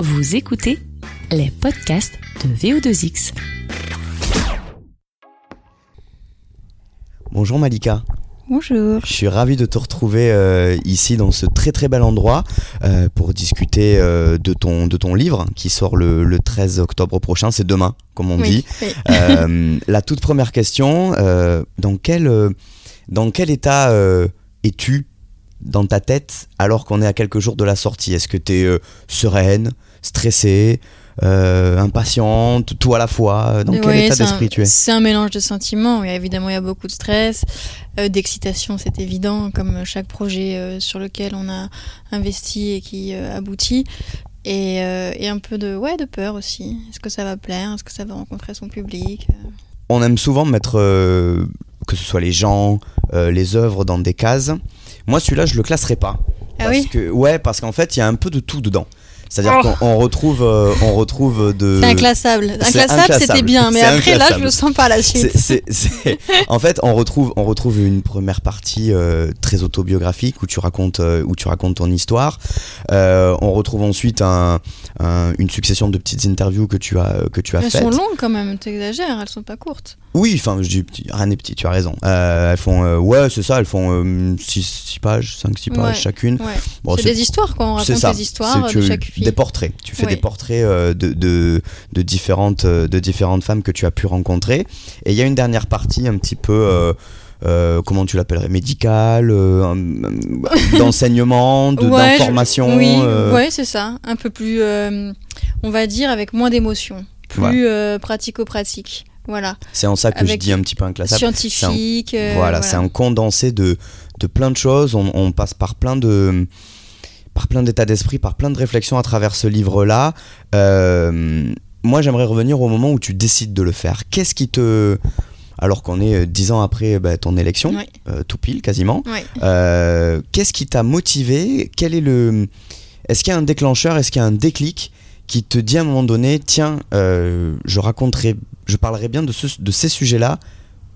Vous écoutez les podcasts de VO2X. Bonjour Malika. Bonjour. Je suis ravi de te retrouver euh, ici dans ce très très bel endroit euh, pour discuter euh, de, ton, de ton livre qui sort le, le 13 octobre prochain. C'est demain, comme on Oui, dit. oui. Euh, la toute première question, euh, dans, quel, dans quel état euh, es-tu dans ta tête alors qu'on est à quelques jours de la sortie? Est-ce que tu es sereine, stressée, euh, impatiente, tout à la fois Dans quel Ouais, état d'esprit tu es C'est un mélange de sentiments. Oui, évidemment, il y a beaucoup de stress, euh, d'excitation, c'est évident, comme chaque projet euh, sur lequel on a investi et qui euh, aboutit. Et, euh, et un peu de, ouais, de peur aussi. Est-ce que ça va plaire? Est-ce que ça va rencontrer son public? On aime souvent mettre, euh, que ce soit les gens, euh, les œuvres dans des cases. Moi, celui-là, je le classerai pas. Ah parce oui que, Ouais, parce qu'en fait, il y a un peu de tout dedans. C'est-à-dire Oh. qu'on on retrouve, euh, on retrouve de. C'est inclassable. Inclassable, c'était bien. Mais après, là, je le sens pas la suite. En fait, on retrouve, on retrouve une première partie euh, très autobiographique où tu racontes, euh, où tu racontes ton histoire. Euh, on retrouve ensuite un- un- une succession de petites interviews que tu as, que tu as Elles faites. sont longues quand même, t'exagères, elles sont pas courtes. Oui, enfin, je dis rien n'est petit, tu as raison. Euh, elles font, euh, ouais, c'est ça, elles font 6 pages, 5-6 pages Ouais. chacune. Ouais. Bon, c'est des histoires, quoi. On raconte ça. des histoires de chaque Des portraits. Tu fais Oui. des portraits euh, de, de, de différentes, euh, de différentes femmes que tu as pu rencontrer. Et il y a une dernière partie un petit peu. euh, comment tu l'appellerais médicale, euh, un- d'enseignement, de- Ouais, je- d'information. Oui, euh, ouais, c'est ça. Un peu plus, on va dire, avec moins d'émotions. Plus pratico-pratique. Voilà. C'est en ça que je dis un petit peu inclassable. Scientifique. euh, voilà, c'est un condensé de, de plein de choses. On, on passe par plein de par plein d'états d'esprit, par plein de réflexions à travers ce livre-là. Euh, moi, j'aimerais revenir au moment où tu décides de le faire. Qu'est-ce qui te alors qu'on est euh, dix ans après bah, ton élection, euh, tout pile quasiment, euh, qu'est-ce qui t'a motivé? Quel est le Est-ce qu'il y a un déclencheur? Est-ce qu'il y a un déclic qui te dit à un moment donné, tiens, je raconterai, je parlerai bien de, ce- de ces sujets-là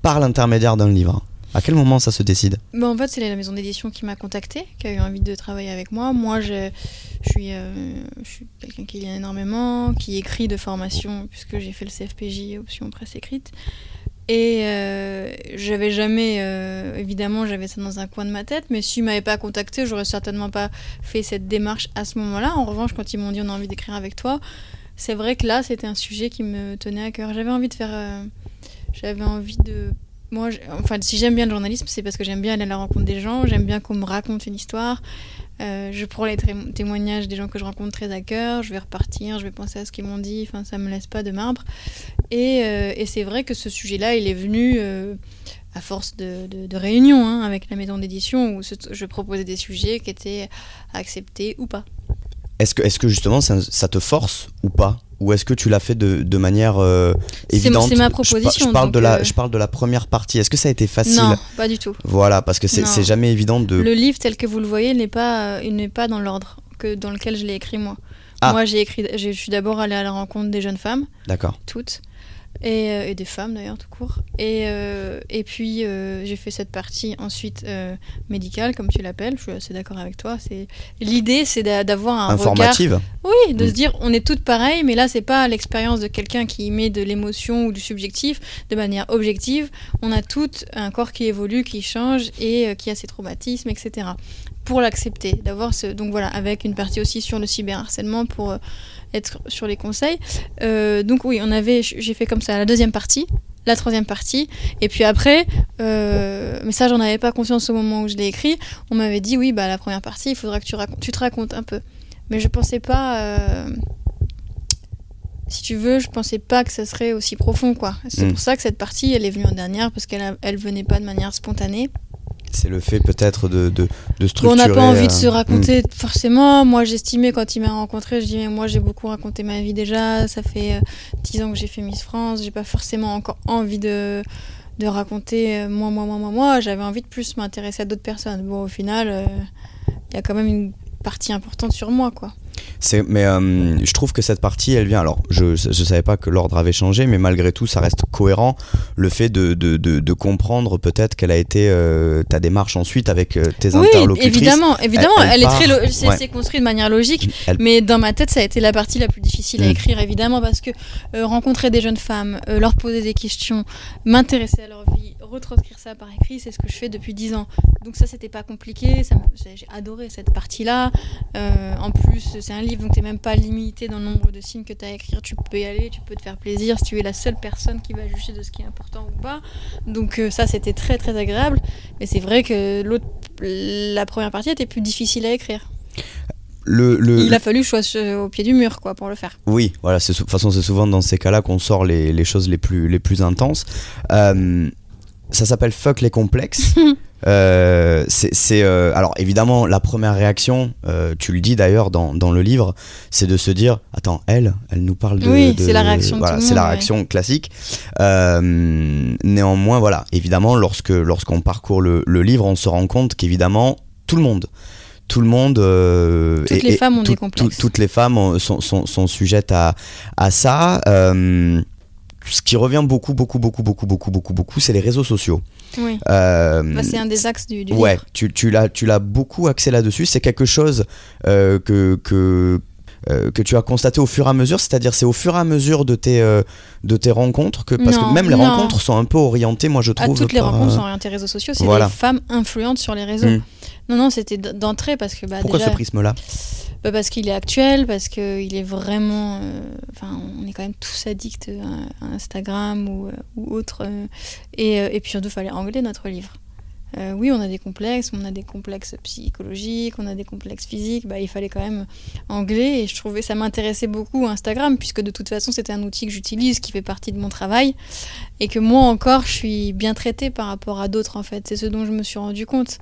par l'intermédiaire d'un livre? À quel moment ça se décide Bah, en fait, c'est la maison d'édition qui m'a contacté, qui a eu envie de travailler avec moi. Moi, je, euh, suis quelqu'un qui lit énormément, qui écrit de formation, puisque j'ai fait le CFPJ, option presse écrite. Et euh, j'avais jamais, euh, évidemment, j'avais ça dans un coin de ma tête, mais s'ils m'avaient pas contacté, j'aurais certainement pas fait cette démarche à ce moment-là. En revanche, quand ils m'ont dit on a envie d'écrire avec toi, c'est vrai que là, c'était un sujet qui me tenait à cœur. J'avais envie de faire, j'avais envie de moi, enfin, si j'aime bien le journalisme, c'est parce que j'aime bien aller à la rencontre des gens, j'aime bien qu'on me raconte une histoire. Euh, je prends les témoignages des gens que je rencontre très à cœur, je vais repartir, je vais penser à ce qu'ils m'ont dit, enfin, ça me laisse pas de marbre. Et, euh, et c'est vrai que ce sujet-là, il est venu euh, à force de, de- réunions hein, avec la maison d'édition où je proposais des sujets qui étaient acceptés ou pas. Est-ce que, est que justement ça, ça te force ou pas Ou est-ce que tu l'as fait de, de manière euh, évidente c'est ma proposition, Je, parle de la, euh, je parle de la première partie. Est-ce que ça a été facile Non, pas du tout. Voilà, parce que c'est jamais évident de. Le livre tel que vous le voyez n'est pas, euh, n'est pas dans l'ordre que dans lequel je l'ai écrit moi. Ah. Moi, j'ai écrit, je suis d'abord allée à la rencontre des jeunes femmes, D'accord. toutes, et, euh, et des femmes d'ailleurs tout court. Et, euh, et puis euh, j'ai fait cette partie ensuite médicale, comme tu l'appelles. Je suis assez d'accord avec toi. C'est l'idée, c'est d'a- d'avoir un regard Informative oui, de Mm. se dire on est toutes pareilles, mais là c'est pas l'expérience de quelqu'un qui met de l'émotion ou du subjectif de manière objective. On a toutes un corps qui évolue, qui change et qui a ses traumatismes, etc. Pour l'accepter, d'avoir ce donc voilà avec une partie aussi sur le cyberharcèlement pour euh, être sur les conseils. Euh, donc oui, on avait j'ai fait comme ça la deuxième partie. La troisième partie, et puis après, euh, mais ça j'en avais pas conscience au moment où je l'ai écrit. On m'avait dit oui, bah la première partie, il faudra que tu, racontes, tu te racontes un peu. Mais je pensais pas. euh, Si tu veux, je pensais pas que ça serait aussi profond, quoi. C'est Mm. pour ça que cette partie, elle est venue en dernière, parce qu'elle elle venait pas de manière spontanée. C'est le fait peut-être de, de, de structurer. on n'a pas envie de euh, se raconter forcément. Moi, j'estimais quand il m'a rencontré, je disais, moi, j'ai beaucoup raconté ma vie déjà. Ça fait euh, 10 ans que j'ai fait Miss France. J'ai pas forcément encore envie de, de raconter euh, moi, moi, moi, moi, moi. J'avais envie de plus m'intéresser à d'autres personnes. Bon, au final, euh, il y a quand même une partie importante sur moi, quoi. Mais euh, je trouve que cette partie, elle vient. Alors, je, je savais pas que l'ordre avait changé, mais malgré tout, ça reste cohérent. Le fait de, de, de, de comprendre peut-être quelle a été euh, ta démarche ensuite avec euh, tes Oui, interlocutrices. évidemment, évidemment, elle elle, est part- très, c'est ouais. construit de manière logique. Elle- Mais dans ma tête, ça a été la partie la plus difficile à Mm. écrire, évidemment, parce que euh, rencontrer des jeunes femmes, leur poser des questions, m'intéresser à leur vie, retranscrire ça par écrit, c'est ce que je fais depuis 10 ans. Donc ça, c'était pas compliqué, j'ai adoré cette partie-là. Euh, en plus, c'est un livre, donc t'es même pas limité dans le nombre de signes que tu as à écrire, tu peux y aller, tu peux te faire plaisir si tu es la seule personne qui va juger de ce qui est important ou pas. Donc euh, ça, c'était très très agréable. Mais c'est vrai que l'autre, la première partie était plus difficile à écrire. Le, le, Il a fallu que je sois sur- au pied du mur quoi, pour le faire. Oui, voilà, de toute façon, c'est souvent dans ces cas-là qu'on sort les, les choses les plus, les plus intenses. Euh, ça s'appelle Fuck les complexes. Euh, c'est, euh, alors évidemment, la première réaction, euh, tu le dis d'ailleurs dans, dans le livre, c'est de se dire Attends, elle, elle nous parle de. Oui, c'est la réaction voilà, C'est la ouais. réaction classique. Néanmoins, voilà, évidemment, lorsque, lorsqu'on parcourt le, le livre, on se rend compte qu'évidemment, tout le monde. Tout le monde. euh, Toutes et- les et femmes ont des complexes. tout- toutes les femmes ont- sont, sont, sont sujettes à, à ça. Euh, ce qui revient beaucoup, beaucoup, beaucoup, beaucoup, beaucoup, beaucoup, beaucoup, c'est les réseaux sociaux. Oui. Euh, Bah, c'est un des axes du, du ouais, livre. tu, tu l'as, tu l'as beaucoup axé là-dessus. C'est quelque chose euh, que, que, euh, que tu as constaté au fur et à mesure, c'est-à-dire c'est au fur et à mesure de tes, euh, de tes rencontres que parce Non, que même les non. rencontres sont un peu orientées, moi je À trouve. toutes les rencontres euh, sont orientées réseaux sociaux, c'est voilà. des femmes influentes sur les réseaux. Hmm. Non, non, c'était d'entrée parce que bah, Pourquoi déjà, ce prisme-là? Bah, parce qu'il est actuel, parce qu'il est vraiment. euh, Enfin, on est quand même tous addicts à, Instagram ou, euh, ou autre. euh, et, et puis surtout, il fallait angler notre livre. Oui, on a des complexes, on a des complexes psychologiques, on a des complexes physiques. Bah, il fallait quand même angler et je trouvais ça m'intéressait beaucoup Instagram puisque de toute façon c'était un outil que j'utilise qui fait partie de mon travail et que moi encore je suis bien traitée par rapport à d'autres en fait. C'est ce dont je me suis rendu compte.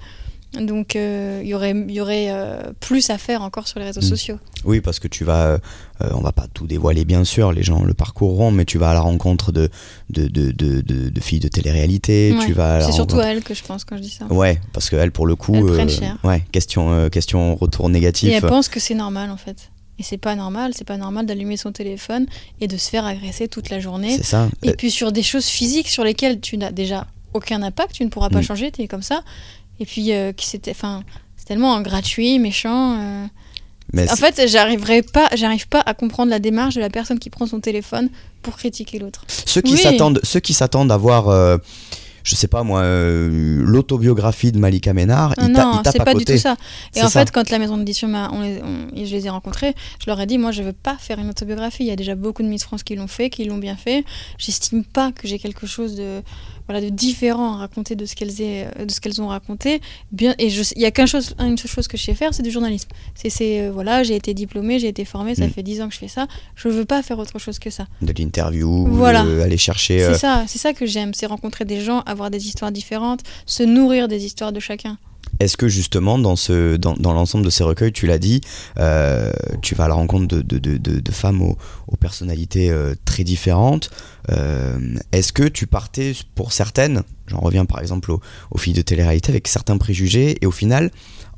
Donc euh, il y aurait, il y aurait euh, plus à faire encore sur les réseaux Mm. sociaux. Oui, parce que tu vas, euh, euh, on va pas tout dévoiler bien sûr, les gens le parcourront, mais tu vas à la rencontre de, de, de, de, de- de filles de télé-réalité, Ouais, tu vas à la C'est surtout rencontre- à elle que je pense quand je dis ça. Ouais, parce qu'elle, pour le coup, Elles cher. ouais, question, euh, question retour Et négatif. elle pense que c'est normal en fait. Et c'est pas normal, c'est pas normal d'allumer son téléphone et de se faire agresser toute la journée. C'est ça. Et Euh, puis sur des choses physiques sur lesquelles tu n'as déjà aucun impact, tu ne pourras pas Mm. changer, tu es comme ça. Et puis euh, qui c'était, enfin, c'est tellement gratuit, méchant. euh. mais En c'est- fait, j'arriverai pas, j'arrive pas à comprendre la démarche de la personne qui prend son téléphone pour critiquer l'autre. ceux qui oui. s'attendent, ceux qui s'attendent à voir, euh, je sais pas moi, euh, l'autobiographie de Malika Ménard, Ah ils, ta- non, ils tapent c'est à pas côté. du tout ça. Et C'est en ça. fait, quand la maison d'édition m'a, on les- on- et je les ai rencontrés, je leur ai dit, moi, je veux pas faire une autobiographie. Il y a déjà beaucoup de Miss France qui l'ont fait, qui l'ont bien fait. J'estime pas que j'ai quelque chose de, voilà, de différent à raconter de ce qu'elles, aient- euh, de ce qu'elles ont raconté. Bien, et il y a qu'une chose, une seule chose que je sais faire, c'est du journalisme. C'est, c'est, euh, voilà, j'ai été diplômée, j'ai été formée, ça Mm. fait 10 ans que je fais ça. Je veux pas faire autre chose que ça. De l'interview, Voilà. de aller chercher. euh, C'est ça, c'est ça que j'aime, c'est rencontrer des gens, avoir des histoires différentes, se nourrir des histoires de chacun. Est-ce que justement dans, ce, dans, dans l'ensemble de ces recueils, tu l'as dit, euh, tu vas à la rencontre de, de, de, femmes aux, aux personnalités euh, très différentes Euh, Est-ce que tu partais pour certaines, j'en reviens par exemple aux, aux filles de télé-réalité, avec certains préjugés, et au final,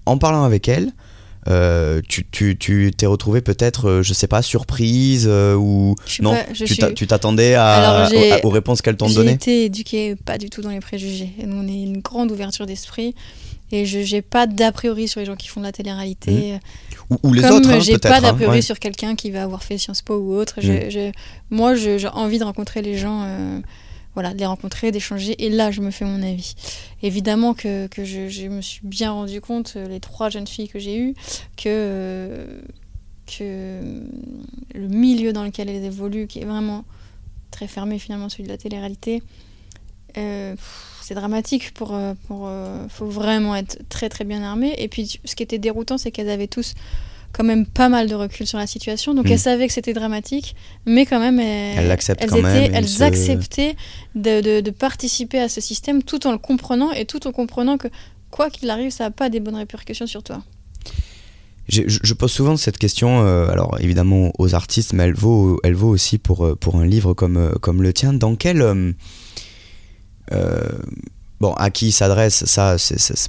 en parlant avec elles, euh, tu, tu, tu t'es retrouvé peut-être, euh, je sais pas, surprise euh, ou Je non pas- je tu, suis- t'a- tu t'attendais à, j'ai- aux, aux réponses qu'elles t'ont J'ai données été éduquée pas du tout dans les préjugés. Nous, on est une grande ouverture d'esprit. Et je n'ai pas d'a priori sur les gens qui font de la télé-réalité. ou, ou les Comme autres, hein, j'ai pas d'a hein, priori ouais. sur quelqu'un qui va avoir fait Sciences Po ou autre. Mm. Je- je- moi, j'ai envie de rencontrer les gens, euh, voilà, de les rencontrer, d'échanger. Et là, je me fais mon avis. Évidemment que, que je, je me suis bien rendu compte, euh, les trois jeunes filles que j'ai eues, que, euh, que le milieu dans lequel elles évoluent, qui est vraiment très fermé finalement, celui de la télé-réalité, euh, c'est dramatique. Pour, euh, pour, euh, faut vraiment être très très bien armé. Et puis, ce qui était déroutant, c'est qu'elles avaient tous quand même pas mal de recul sur la situation. Donc, Mm. elles savaient que c'était dramatique, mais quand même, elles, Elles quand même, étaient- elles se- acceptaient de, de- de participer à ce système tout en le comprenant et tout en comprenant que quoi qu'il arrive, ça n'a pas des bonnes répercussions sur toi. Je, je pose souvent cette question, euh, alors évidemment aux artistes, mais elle vaut, elle vaut aussi pour, pour un livre comme, comme le tien. Dans quel, euh, euh, Bon, à qui il s'adresse, ça,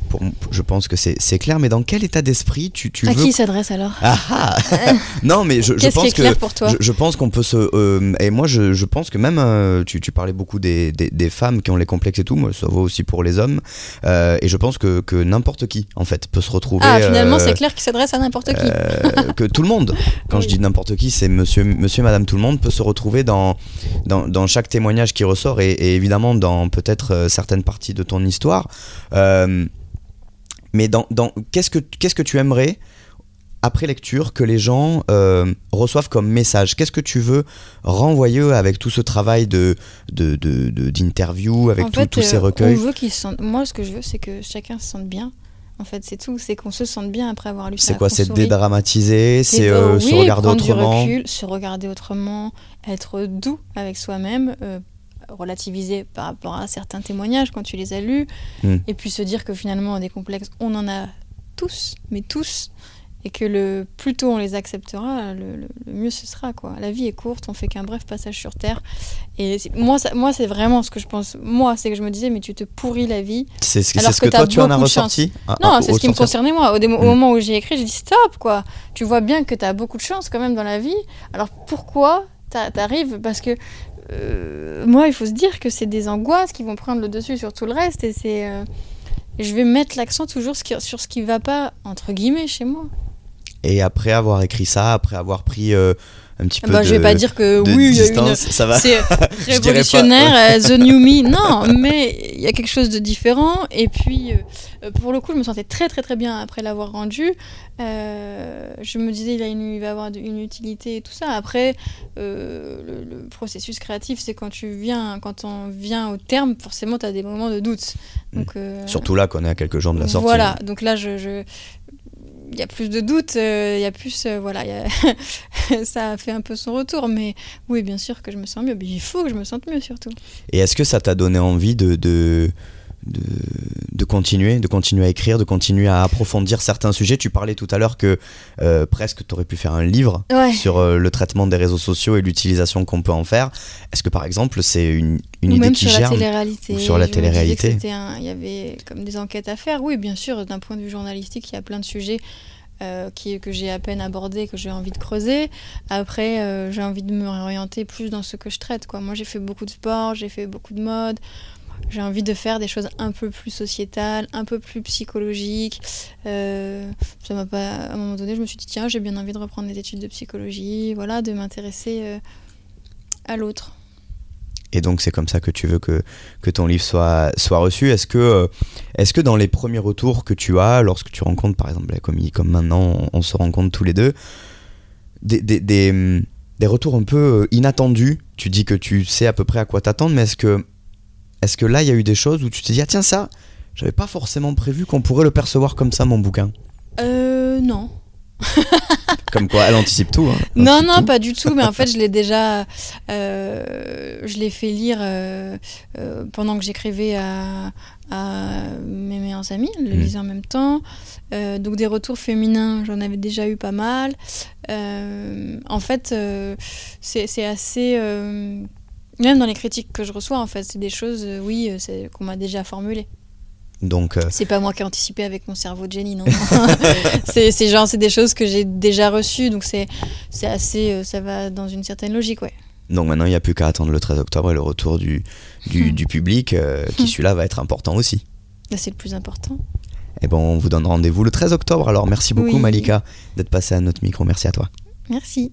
pour, je pense que c'est, clair, mais dans quel état d'esprit tu, tu À veux qui il s'adresse alors Ah ah Non, mais je, je Qu'est-ce qui pense est que clair pour toi je, je pense qu'on peut se euh, et moi je, je pense que même euh, tu, tu parlais beaucoup des, des, des femmes qui ont les complexes et tout, moi ça vaut aussi pour les hommes euh, et je pense que, que n'importe qui en fait peut se retrouver. Ah, finalement, c'est clair qu'il s'adresse à n'importe qui. que tout le monde, quand je dis n'importe qui, c'est monsieur, monsieur, madame, tout le monde peut se retrouver dans, dans, dans chaque témoignage qui ressort et, et évidemment dans peut-être certaines parties de ton histoire. Euh, mais dans, dans, qu'est-ce, que, qu'est-ce que tu aimerais, après lecture, que les gens euh, reçoivent comme message? Qu'est-ce que tu veux renvoyer avec tout ce travail de, de, de, de- d'interview, avec en tout- fait, tous ces euh, recueils? on veut qu'ils se sentent. Moi, ce que je veux, c'est que chacun se sente bien. En fait, c'est tout. C'est qu'on se sente bien après avoir lu ça. C'est quoi C'est dédramatiser, c'est euh, se regarder autrement. Du recul, se regarder autrement, être doux avec soi-même, euh, relativiser par rapport à certains témoignages quand tu les as lus, Mm. et puis se dire que finalement, des complexes, on en a tous, mais tous, et que le plus tôt on les acceptera, le, le- le mieux ce sera. Quoi. La vie est courte, on fait qu'un bref passage sur Terre. Et moi, ça- moi c'est vraiment ce que je pense. Moi, c'est que je me disais, mais tu te pourris la vie. C'est ce, Alors que que, toi tu en as ressorti Ah, Non, ah, c'est ce qui me concernait moi. Au, Mm. moment où j'ai écrit, j'ai dit stop, quoi. Tu vois bien que tu as beaucoup de chance quand même dans la vie. Alors pourquoi t'a- t'arrives? Parce que euh, moi, il faut se dire que c'est des angoisses qui vont prendre le dessus sur tout le reste. Et c'est. euh, je vais mettre l'accent toujours sur ce qui va pas, entre guillemets, chez moi. Et après avoir écrit ça, après avoir pris euh, un petit peu Bah, de, je vais pas dire que oui, il y a une, distance, ça va. c'est révolutionnaire, The New Me. Non, mais il y a quelque chose de différent. Et puis, euh, pour le coup, je me sentais très, très, très bien après l'avoir rendu. Euh, je me disais, il, a une- il va avoir une utilité et tout ça. Après, euh, le, le processus créatif, c'est quand tu viens, quand on vient au terme, forcément, tu as des moments de doute. Donc, euh, Surtout là qu'on est à quelques jours de la sortie. voilà, donc là, je, je- il y a plus de doutes, euh, il y a plus, euh, voilà, ça a fait un peu son retour, mais oui, bien sûr que je me sens mieux, mais il faut que je me sente mieux surtout. Et est-ce que ça t'a donné envie de, de, de continuer, de continuer à écrire, de continuer à approfondir certains sujets Tu parlais tout à l'heure que euh, presque tu aurais pu faire un livre Ouais. sur euh, le traitement des réseaux sociaux et l'utilisation qu'on peut en faire. Est-ce que par exemple c'est une, une Ou idée même qui sur la germe télé-réalité. Ou sur la télé-réalité? Il y avait comme des enquêtes à faire. Oui, bien sûr, d'un point de vue journalistique, il y a plein de sujets euh, qui, que j'ai à peine abordés, que j'ai envie de creuser. Après, j'ai envie de me réorienter plus dans ce que je traite. Quoi. Moi, j'ai fait beaucoup de sport, j'ai fait beaucoup de mode. J'ai envie de faire des choses un peu plus sociétales, un peu plus psychologiques. Euh, ça m'a pas. À un moment donné, je me suis dit tiens, j'ai bien envie de reprendre des études de psychologie, voilà, de m'intéresser euh, à l'autre. Et donc c'est comme ça que tu veux que, que ton livre soit, soit reçu. Est-ce que, euh, est-ce que dans les premiers retours que tu as, lorsque tu rencontres par exemple, comme, comme maintenant on, se rencontre tous les deux, des, des, des, hum, des retours un peu inattendus, tu dis que tu sais à peu près à quoi t'attendre, mais est-ce que, est-ce que là il y a eu des choses où tu te dis, ah tiens ça, j'avais pas forcément prévu qu'on pourrait le percevoir comme ça mon bouquin Euh, non. Comme quoi, elle anticipe tout. hein. Elle Non, anticipe non, tout. pas du tout. Mais en fait, je l'ai déjà. euh, je l'ai fait lire euh, euh, pendant que j'écrivais à, à mes meilleurs amis, je le Mm. lisais en même temps. Donc, des retours féminins, j'en avais déjà eu pas mal. En fait, c'est assez. Même dans les critiques que je reçois, en fait, c'est des choses, euh, oui, euh, c'est- qu'on m'a déjà formulées. Donc, euh, C'est pas moi qui ai anticipé avec mon cerveau de génie, non. c'est genre, c'est des choses que j'ai déjà reçues, donc c'est c'est assez, euh, ça va dans une certaine logique, ouais. donc maintenant il n'y a plus qu'à attendre le 13 octobre et le retour du, du, Hmm. du public, qui Hmm. celui-là va être important aussi. Là, C'est le plus important. Et bon, on vous donne rendez-vous le 13 octobre. Alors merci beaucoup Oui. Malika d'être passée à notre micro. Merci à toi. Merci.